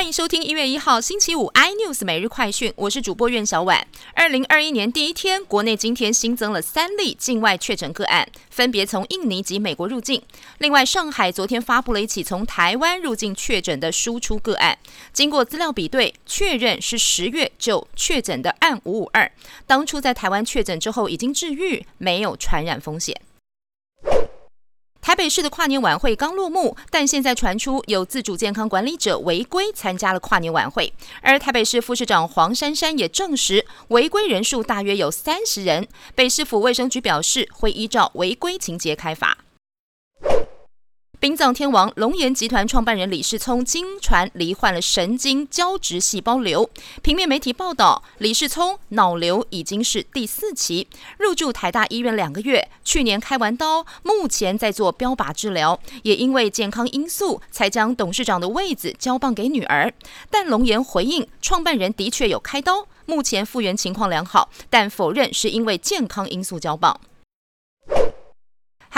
欢迎收听一月一号星期五 iNews 每日快讯，我是主播苑小婉。二零二一年第一天，国内今天新增了三例境外确诊个案，分别从印尼及美国入境。另外，上海昨天发布了一起从台湾入境确诊的输出个案，经过资料比对，确认是十月就确诊的案五五二，当初在台湾确诊之后已经治愈，没有传染风险。北市的跨年晚会刚落幕，但现在传出有自主健康管理者违规参加了跨年晚会，而台北市副市长黄珊珊也证实违规人数大约有三十人。北市府卫生局表示会依照违规情节开罚。殡葬天王龙岩集团创办人李世聪经传罹患了神经胶质细胞瘤。平面媒体报道，李世聪脑瘤已经是第四期，入住台大医院两个月，去年开完刀，目前在做标靶治疗。也因为健康因素，才将董事长的位子交棒给女儿。但龙岩回应，创办人的确有开刀，目前复原情况良好，但否认是因为健康因素交棒。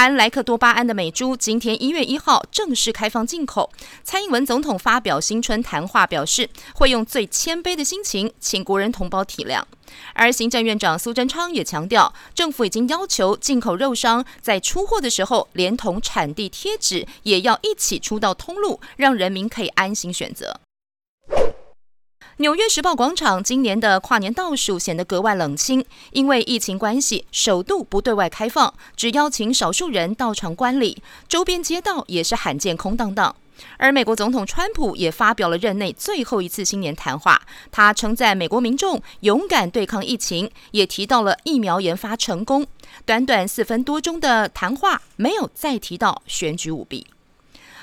含莱克多巴胺的美猪今天一月一号正式开放进口。蔡英文总统发表新春谈话，表示会用最谦卑的心情，请国人同胞体谅。而行政院长苏贞昌也强调，政府已经要求进口肉商在出货的时候，连同产地贴纸也要一起出到通路，让人民可以安心选择。纽约时报广场今年的跨年倒数显得格外冷清，因为疫情关系，首度不对外开放，只邀请少数人到场观礼，周边街道也是罕见空荡荡。而美国总统川普也发表了任内最后一次新年谈话，他称赞美国民众勇敢对抗疫情，也提到了疫苗研发成功。短短四分多钟的谈话，没有再提到选举舞弊。